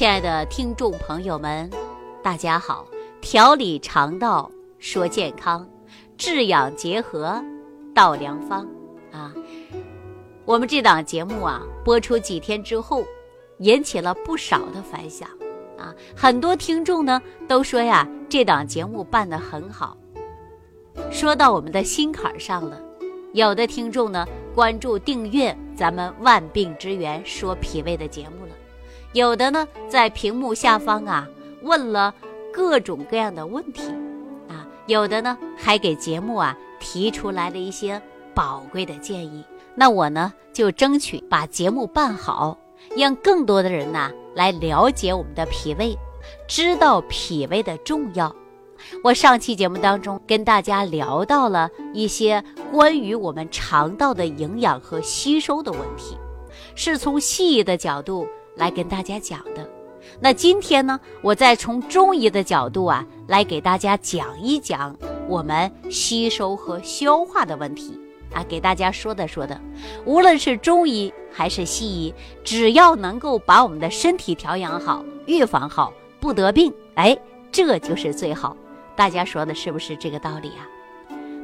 亲爱的听众朋友们，大家好！调理肠道说健康，治养结合道良方啊。我们这档节目啊，播出几天之后，引起了不少的反响啊。很多听众呢都说呀，这档节目办得很好，说到我们的心坎上了。有的听众呢关注订阅咱们万病之源说脾胃的节目了，有的呢在屏幕下方啊问了。各种各样的问题，啊，有的呢还给节目啊提出来了一些宝贵的建议。那我呢就争取把节目办好，让更多的人呐来了解我们的脾胃，知道脾胃的重要。我上期节目当中跟大家聊到了一些关于我们肠道的营养和吸收的问题，是从西医的角度来跟大家讲的。那今天呢，我再从中医的角度啊，来给大家讲一讲我们吸收和消化的问题啊，给大家说的说的。无论是中医还是西医，只要能够把我们的身体调养好、预防好，不得病，哎，这就是最好。大家说的是不是这个道理啊？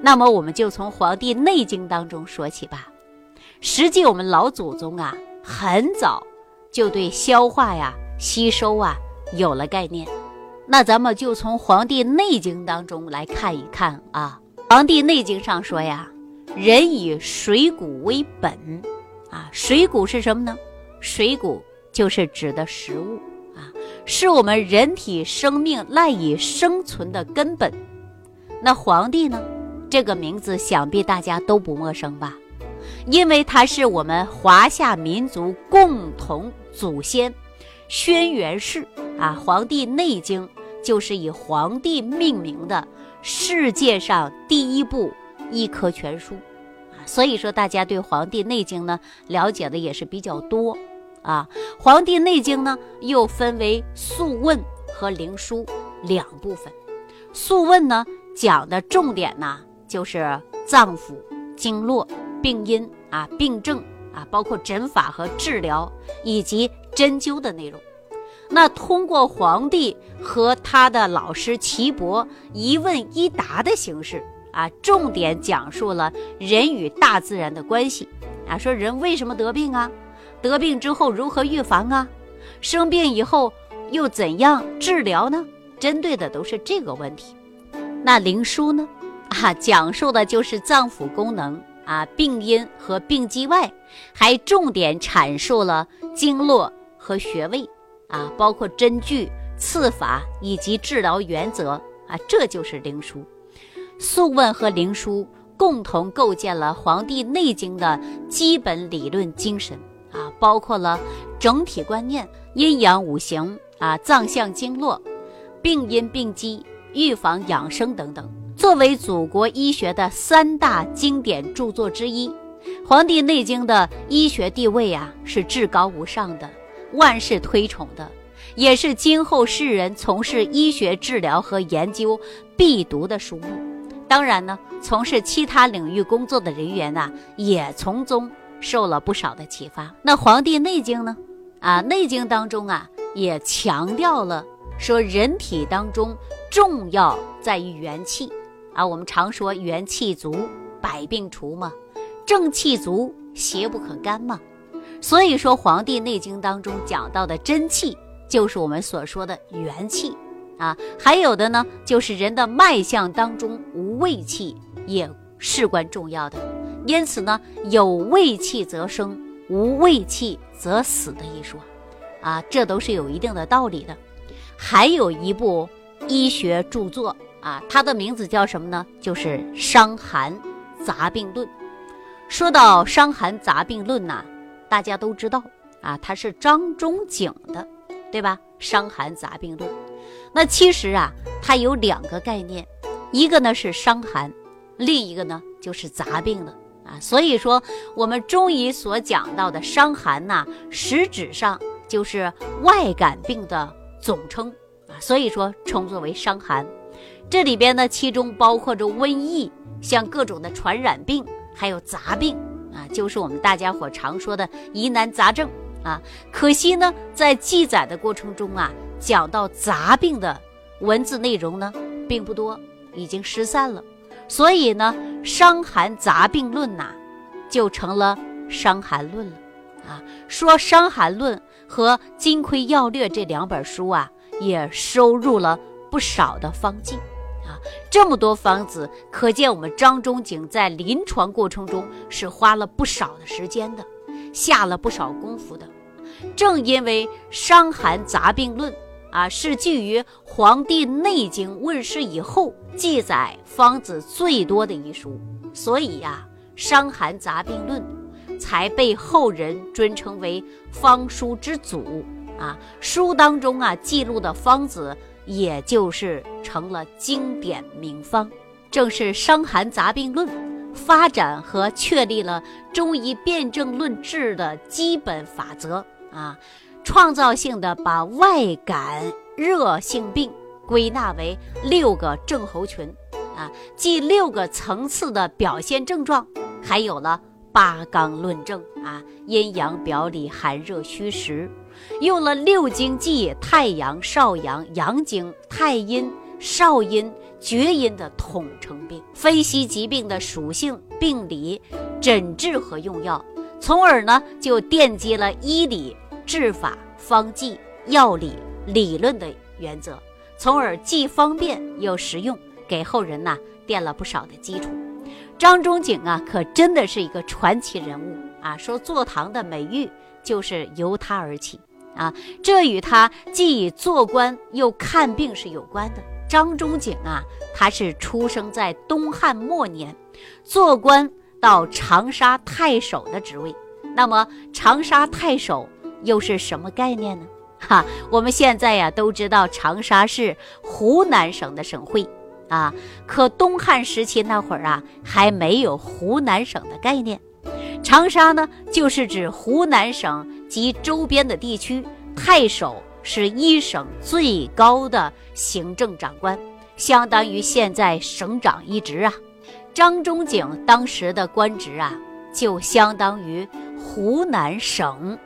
那么我们就从《黄帝内经》当中说起吧。实际我们老祖宗啊，很早就对消化呀。吸收啊，有了概念，那咱们就从《黄帝内经》当中来看一看啊。《黄帝内经》上说呀，人以水谷为本啊，水谷是什么呢？水谷就是指的食物啊，是我们人体生命赖以生存的根本。那黄帝呢，这个名字想必大家都不陌生吧？因为它是我们华夏民族共同祖先。轩辕氏啊，《黄帝内经》就是以黄帝命名的世界上第一部医科全书啊，所以说大家对《黄帝内经》呢了解的也是比较多啊。《黄帝内经》呢又分为《素问》和《灵枢》两部分，《素问》呢讲的重点呢就是脏腑、经络、病因啊、病症。啊，包括诊法和治疗，以及针灸的内容。那通过皇帝和他的老师岐伯一问一答的形式啊，重点讲述了人与大自然的关系啊，说人为什么得病啊？得病之后如何预防啊？生病以后又怎样治疗呢？针对的都是这个问题。那灵枢呢？啊，讲述的就是脏腑功能。啊，病因和病机外，还重点阐述了经络和穴位啊，包括针具、刺法以及治疗原则啊，这就是灵枢。素问和灵枢共同构建了《黄帝内经》的基本理论精神啊，包括了整体观念、阴阳五行啊、脏象经络、病因病机、预防养生等等。作为祖国医学的三大经典著作之一，《黄帝内经》的医学地位啊是至高无上的，万世推崇的，也是今后世人从事医学治疗和研究必读的书目。当然呢，从事其他领域工作的人员呐，也从中受了不少的启发。那《黄帝内经》呢？啊，《内经》当中啊也强调了说，人体当中重要在于元气。啊，我们常说元气足，百病除嘛，正气足，邪不可干嘛。所以说，《黄帝内经》当中讲到的真气，就是我们所说的元气啊。还有的呢，就是人的脉象当中无胃气，也事关重要的。因此呢，有胃气则生，无胃气则死的一说，啊，这都是有一定的道理的。还有一部医学著作。啊，它的名字叫什么呢？就是《伤寒杂病论》。说到《伤寒杂病论》呐，大家都知道啊，它是张仲景的，对吧？《伤寒杂病论》。那其实啊，它有两个概念，一个呢是伤寒，另一个呢就是杂病了啊。所以说，我们中医所讲到的伤寒呐，实质上就是外感病的总称啊，所以说称作为伤寒。这里边呢，其中包括着瘟疫，像各种的传染病，还有杂病啊，就是我们大家伙常说的疑难杂症啊。可惜呢，在记载的过程中啊，讲到杂病的文字内容呢并不多，已经失散了。所以呢，《伤寒杂病论》呐，就成了《伤寒论》了。啊，说《伤寒论》和《金匮要略》这两本书啊，也收入了不少的方剂。这么多方子，可见我们张仲景在临床过程中是花了不少的时间的，下了不少功夫的。正因为《伤寒杂病论》啊是基于《黄帝内经》问世以后记载方子最多的一书，所以呀，《伤寒杂病论》才被后人尊称为方书之祖啊。书当中啊记录的方子。也就是成了经典名方，正是《伤寒杂病论》发展和确立了中医辨证论治的基本法则啊，创造性的把外感热性病归纳为六个症候群啊，即六个层次的表现症状，还有了八纲论证啊，阴阳表里寒热虚实。用了六经记太阳、少阳、阳经、太阴、少阴、厥阴的统称病，分析疾病的属性、病理、诊治和用药，从而呢就奠基了医理、治法、方剂、药理、理论的原则，从而既方便又实用，给后人呐垫了不少的基础。张仲景啊，可真的是一个传奇人物啊！说坐堂的美誉就是由他而起。啊，这与他既做官又看病是有关的。张仲景啊，他是出生在东汉末年，做官到长沙太守的职位。那么长沙太守又是什么概念呢？哈，我们现在呀都知道长沙是湖南省的省会啊，可东汉时期那会儿啊还没有湖南省的概念。长沙呢，就是指湖南省及周边的地区。太守是一省最高的行政长官，相当于现在省长一职啊。张仲景当时的官职啊，就相当于湖南省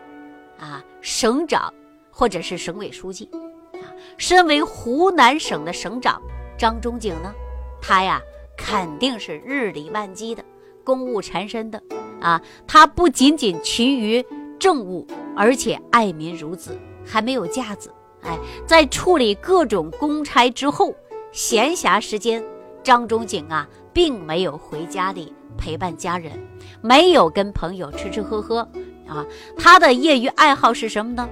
啊省长或者是省委书记啊。身为湖南省的省长，张仲景呢，他呀肯定是日理万机的，公务缠身的。啊，他不仅仅勤于政务，而且爱民如子，还没有架子。哎，在处理各种公差之后，闲暇时间，张仲景啊，并没有回家里陪伴家人，没有跟朋友吃吃喝喝。啊，他的业余爱好是什么呢？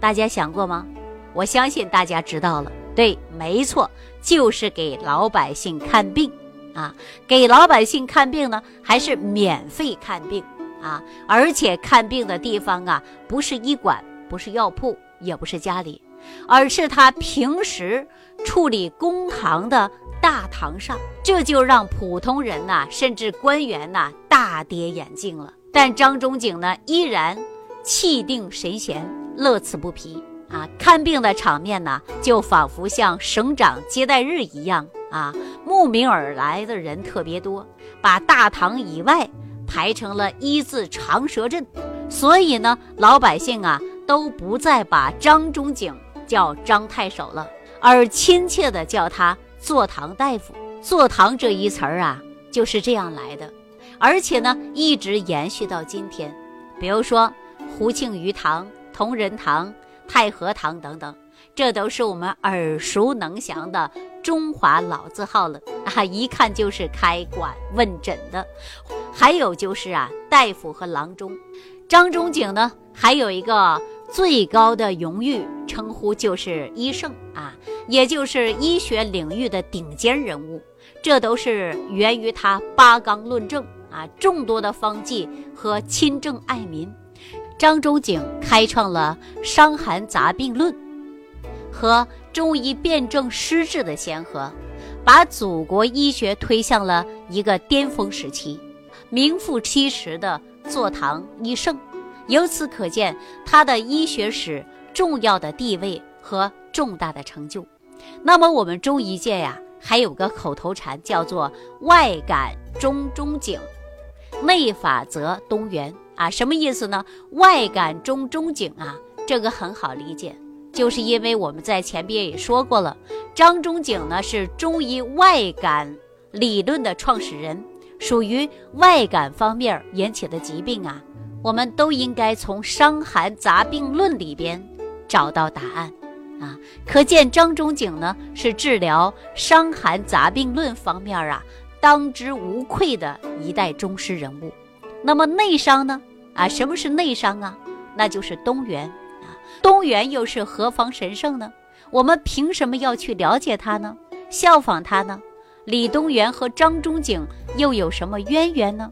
大家想过吗？我相信大家知道了。对，没错，就是给老百姓看病。啊，给老百姓看病呢，还是免费看病啊？而且看病的地方啊，不是医馆，不是药铺，也不是家里，而是他平时处理公堂的大堂上。这就让普通人呐，甚至官员呐，大跌眼镜了。但张仲景呢，依然气定神闲，乐此不疲啊！看病的场面呢，就仿佛像省长接待日一样。啊，慕名而来的人特别多，把大堂以外排成了一字长蛇阵，所以呢，老百姓啊都不再把张仲景叫张太守了，而亲切的叫他坐堂大夫。坐堂这一词儿啊，就是这样来的，而且呢，一直延续到今天。比如说胡庆余堂、同仁堂、太和堂等等，这都是我们耳熟能详的。中华老字号了啊，一看就是开馆问诊的。还有就是啊，大夫和郎中。张仲景呢，还有一个最高的荣誉称呼，就是医圣啊，也就是医学领域的顶尖人物。这都是源于他八纲论证啊，众多的方剂和亲政爱民。张仲景开创了《伤寒杂病论》和。中医辨证施治的先河，把祖国医学推向了一个巅峰时期，名副其实的坐堂医圣。由此可见，他的医学史重要的地位和重大的成就。那么，我们中医界呀，还有个口头禅，叫做“外感中中景，内法则东垣”。啊，什么意思呢？外感中中景啊，这个很好理解，就是因为我们在前边也说过了，张仲景呢是中医外感理论的创始人，属于外感方面引起的疾病啊，我们都应该从《伤寒杂病论》里边找到答案啊。可见张仲景呢是治疗《伤寒杂病论》方面啊当之无愧的一代宗师人物。那么内伤呢？啊，什么是内伤啊？那就是东元。东元又是何方神圣呢？我们凭什么要去了解他呢？效仿他呢？李东垣和张仲景又有什么渊源呢？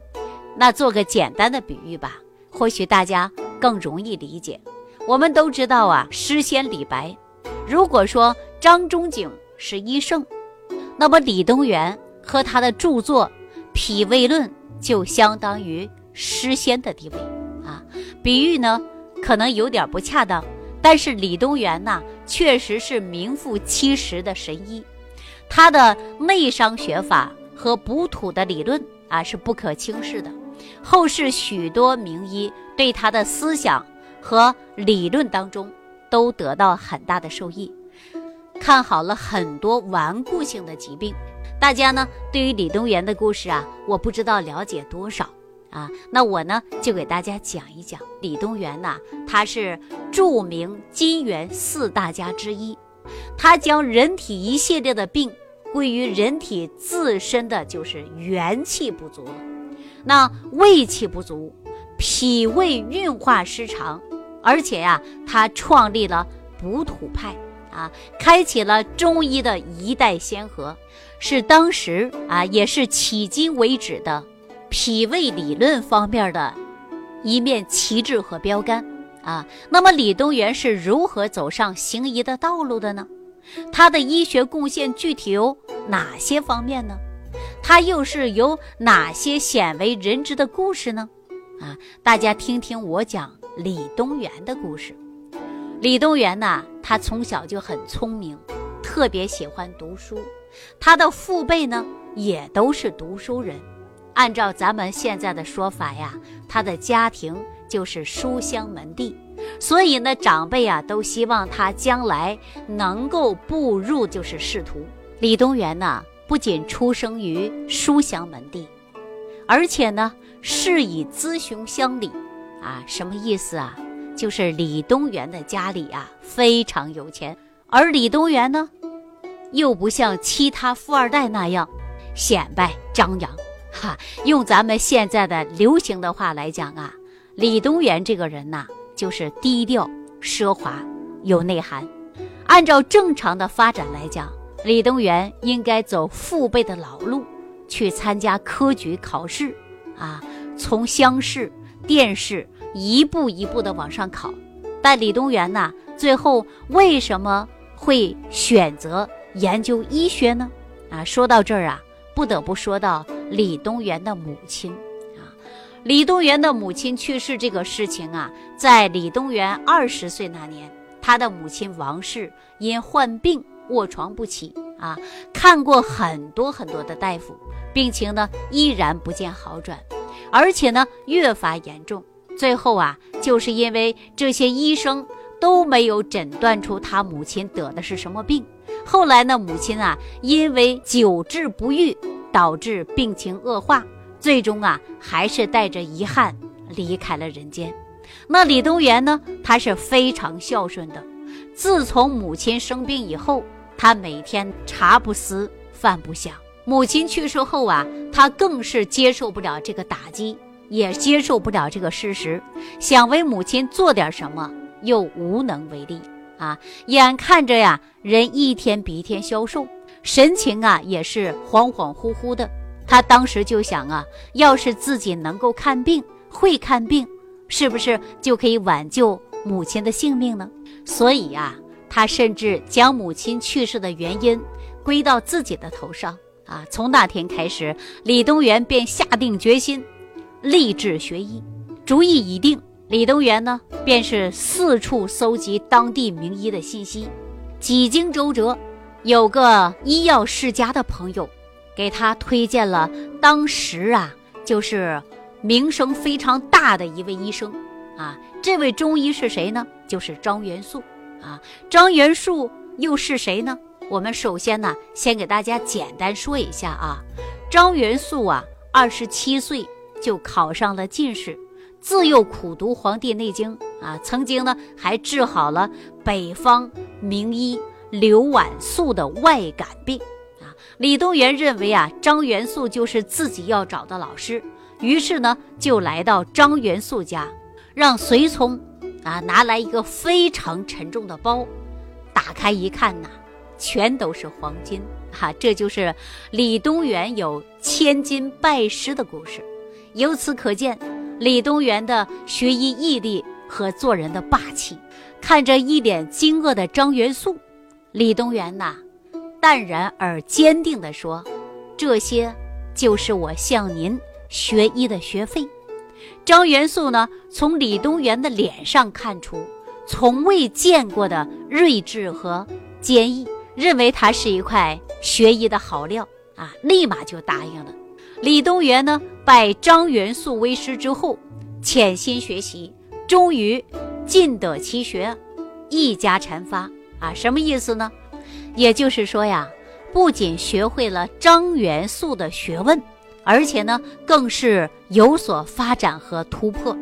那做个简单的比喻吧，或许大家更容易理解。我们都知道啊，诗仙李白。如果说张仲景是医圣，那么李东垣和他的著作《脾胃论》就相当于。诗仙的地位啊，比喻呢可能有点不恰当，但是李东垣呐确实是名副其实的神医，他的内伤学法和补土的理论啊是不可轻视的，后世许多名医对他的思想和理论当中都得到很大的受益，看好了很多顽固性的疾病。大家呢对于李东垣的故事啊，我不知道了解多少。啊，那我呢就给大家讲一讲李东垣呐，他是著名金元四大家之一，他将人体一系列的病归于人体自身的就是元气不足，那胃气不足，脾胃运化失常，而且呀，他创立了补土派啊，开启了中医的一代先河，是当时啊也是迄今为止的。脾胃理论方面的一面旗帜和标杆啊，那么李东垣是如何走上行医的道路的呢？他的医学贡献具体有哪些方面呢？他又是有哪些鲜为人知的故事呢？啊，大家听听我讲李东垣的故事。李东垣呢，他从小就很聪明，特别喜欢读书，他的父辈呢也都是读书人。按照咱们现在的说法呀，他的家庭就是书香门第，所以呢，长辈啊都希望他将来能够步入就是仕途。李东垣呢，不仅出生于书香门第，而且呢，是以资雄乡里，啊，什么意思啊？就是李东垣的家里啊非常有钱，而李东垣呢，又不像其他富二代那样显摆张扬。哈，用咱们现在的流行的话来讲啊，李东垣这个人呐，就是低调奢华有内涵。按照正常的发展来讲，李东垣应该走父辈的老路，去参加科举考试啊，从乡试、殿试一步一步的往上考。但李东垣呐，最后为什么会选择研究医学呢？啊，说到这儿啊，不得不说到。李东垣的母亲啊，李东垣的母亲去世这个事情啊，在李东垣二十岁那年，他的母亲王氏因患病卧床不起啊，看过很多很多的大夫，病情呢依然不见好转，而且呢越发严重。最后啊，就是因为这些医生都没有诊断出他母亲得的是什么病。后来呢，母亲啊因为久治不愈。导致病情恶化，最终啊还是带着遗憾离开了人间。那李东垣呢？他是非常孝顺的。自从母亲生病以后，他每天茶不思饭不想。母亲去世后啊，他更是接受不了这个打击，也接受不了这个事实，想为母亲做点什么，又无能为力啊！眼看着呀，人一天比一天消瘦。神情啊也是恍恍惚惚的，他当时就想啊，要是自己能够看病，会看病，是不是就可以挽救母亲的性命呢？所以呀，他甚至将母亲去世的原因归到自己的头上啊。从那天开始，李东垣便下定决心，立志学医。主意已定，李东垣呢，便是四处搜集当地名医的信息，几经周折。有个医药世家的朋友，给他推荐了当时啊，就是名声非常大的一位医生啊。这位中医是谁呢？就是张元素啊。张元素又是谁呢？我们首先呢，先给大家简单说一下啊。张元素啊，二十七岁就考上了进士，自幼苦读《黄帝内经》啊，曾经呢还治好了北方名医刘婉素的外感病啊。李东垣认为啊，张元素就是自己要找的老师，于是呢就来到张元素家，让随从啊拿来一个非常沉重的包，打开一看呐，全都是黄金。哈，这就是李东垣有千金拜师的故事。由此可见，李东垣的学医毅力和做人的霸气。看着一脸惊愕的张元素，李东垣呐，淡然而坚定地说：“这些就是我向您学医的学费。”张元素呢，从李东垣的脸上看出从未见过的睿智和坚毅。认为他是一块学医的好料啊，立马就答应了。李东垣呢，拜张元素为师之后，潜心学习，终于尽得其学，一家禅发啊。什么意思呢？也就是说呀，不仅学会了张元素的学问，而且呢，更是有所发展和突破。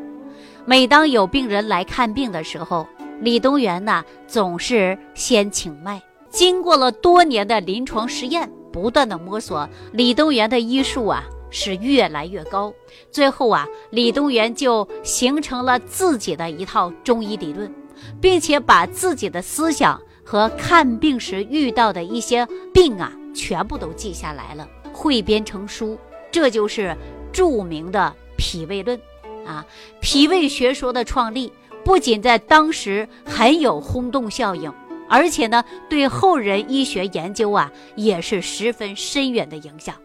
每当有病人来看病的时候，李东垣呢，总是先请脉。经过了多年的临床实验，不断的摸索，李东垣的医术啊是越来越高。最后啊，李东垣就形成了自己的一套中医理论，并且把自己的思想和看病时遇到的一些病啊，全部都记下来了，汇编成书。这就是著名的《脾胃论》啊。脾胃学说的创立，不仅在当时很有轰动效应。而且呢，对后人医学研究啊，也是十分深远的影响。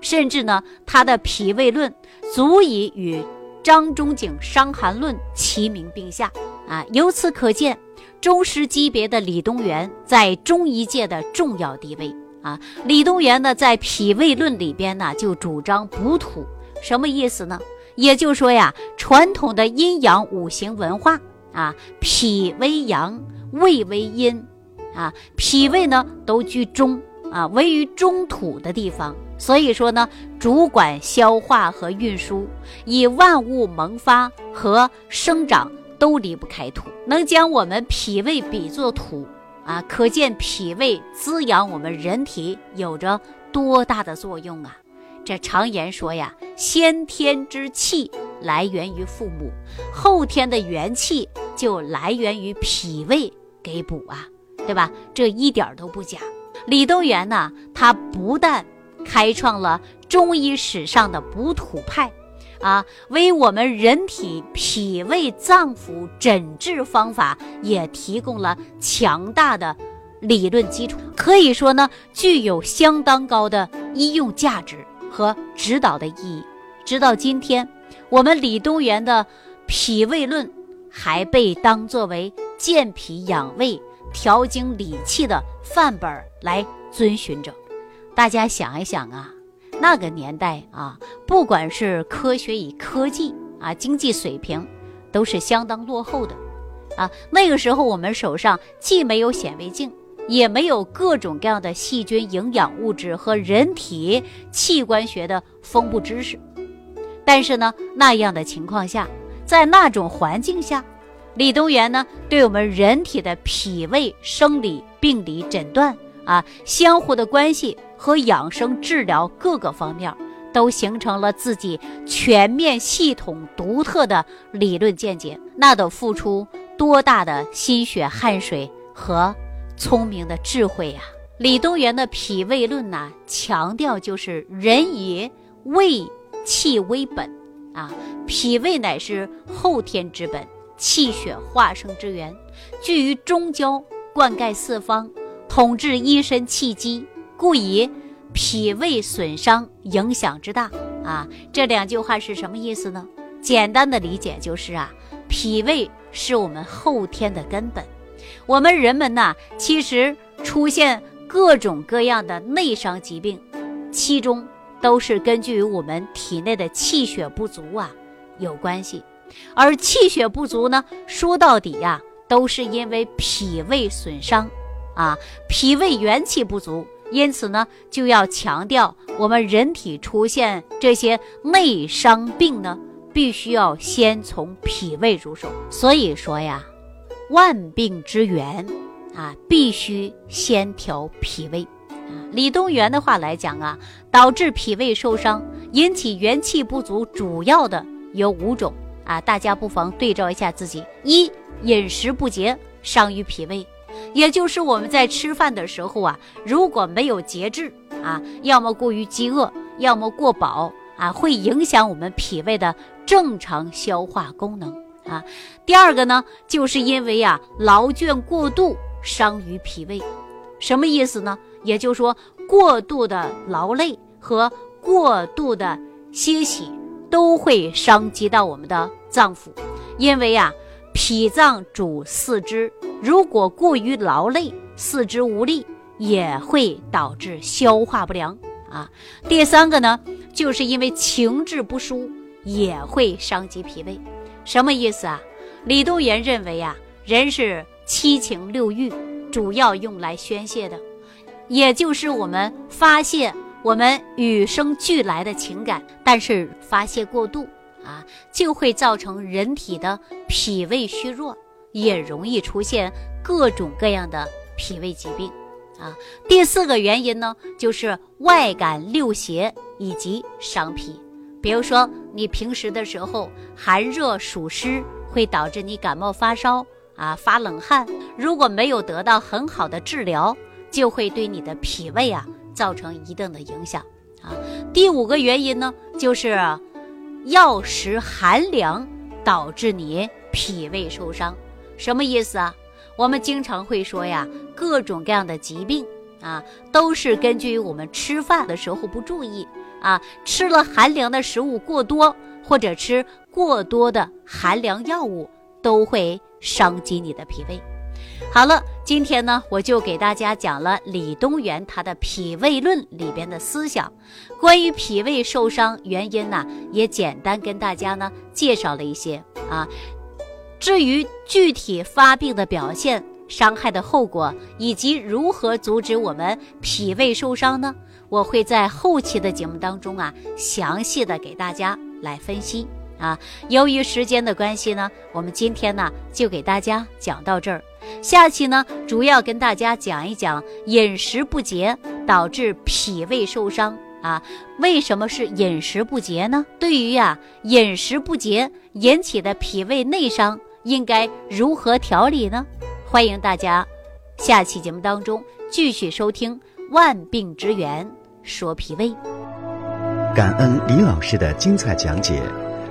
甚至呢，他的《脾胃论》足以与张仲景《伤寒论》齐名并下啊。由此可见，宗师级别的李东垣在中医界的重要地位啊。李东垣呢，在《脾胃论》里边呢，就主张补土，什么意思呢？也就是说呀，传统的阴阳五行文化啊，脾为阳，胃为阴。啊，脾胃呢都居中啊，位于中土的地方，所以说呢，主管消化和运输，以万物萌发和生长都离不开土，能将我们脾胃比作土啊，可见脾胃滋养我们人体有着多大的作用啊！这常言说呀，先天之气来源于父母，后天的元气就来源于脾胃给补啊。对吧？这一点都不假。李东垣呢，他不但开创了中医史上的补土派，啊，为我们人体脾胃脏腑诊治方法也提供了强大的理论基础，可以说呢，具有相当高的医用价值和指导的意义。直到今天，我们李东垣的《脾胃论》还被当作为健脾养胃。调经理气的范本来遵循着，大家想一想啊，那个年代啊，不管是科学与科技啊，经济水平都是相当落后的啊。那个时候我们手上既没有显微镜，也没有各种各样的细菌、营养物质和人体器官学的丰富知识。但是呢，那样的情况下，在那种环境下。李东垣呢，对我们人体的脾胃生理、病理诊断啊，相互的关系和养生治疗各个方面，都形成了自己全面、系统、独特的理论见解。那得付出多大的心血、汗水和聪明的智慧呀！李东垣的《脾胃论》呢，强调就是人以胃气为本啊，脾胃乃是后天之本。气血化生之源，居于中焦，灌溉四方，统治一身气机，故以脾胃损伤影响之大啊。这两句话是什么意思呢？简单的理解就是啊，脾胃是我们后天的根本。我们人们呐，其实出现各种各样的内伤疾病，其中都是根据于我们体内的气血不足啊。有关系。而气血不足呢，说到底呀，都是因为脾胃损伤，啊，脾胃元气不足。因此呢，就要强调我们人体出现这些内伤病呢，必须要先从脾胃入手。所以说呀，万病之源啊，必须先调脾胃。李东垣的话来讲啊，导致脾胃受伤、引起元气不足，主要的有五种啊，大家不妨对照一下自己：一、饮食不节，伤于脾胃。也就是我们在吃饭的时候啊，如果没有节制啊，要么过于饥饿，要么过饱啊，会影响我们脾胃的正常消化功能啊。第二个呢，就是因为啊劳倦过度伤于脾胃，什么意思呢？也就是说，过度的劳累和过度的歇息都会伤及到我们的脏腑，因为啊。脾脏主四肢，如果过于劳累，四肢无力，也会导致消化不良啊。第三个呢，就是因为情志不舒，也会伤及脾胃。什么意思啊？李东垣认为啊，人是七情六欲，主要用来宣泄的，也就是我们发泄我们与生俱来的情感，但是发泄过度。啊，就会造成人体的脾胃虚弱，也容易出现各种各样的脾胃疾病。啊，第四个原因呢，就是外感六邪以及伤脾。比如说，你平时的时候寒热暑湿会导致你感冒发烧啊，发冷汗。如果没有得到很好的治疗，就会对你的脾胃啊造成一定的影响。啊，第五个原因呢，就是。药食寒凉导致你脾胃受伤，什么意思啊？我们经常会说呀，各种各样的疾病啊，都是根据我们吃饭的时候不注意啊，吃了寒凉的食物过多，或者吃过多的寒凉药物，都会伤及你的脾胃。好了，今天呢，我就给大家讲了李东垣他的《脾胃论》里边的思想，关于脾胃受伤原因呢，也简单跟大家呢介绍了一些啊。至于具体发病的表现、伤害的后果，以及如何阻止我们脾胃受伤呢？我会在后期的节目当中啊，详细的给大家来分析啊。由于时间的关系呢，我们今天呢就给大家讲到这儿。下期呢，主要跟大家讲一讲饮食不节导致脾胃受伤啊。为什么是饮食不节呢？对于呀饮食不节引起的脾胃内伤，应该如何调理呢？欢迎大家下期节目当中继续收听《万病之源说脾胃》。感恩李老师的精彩讲解。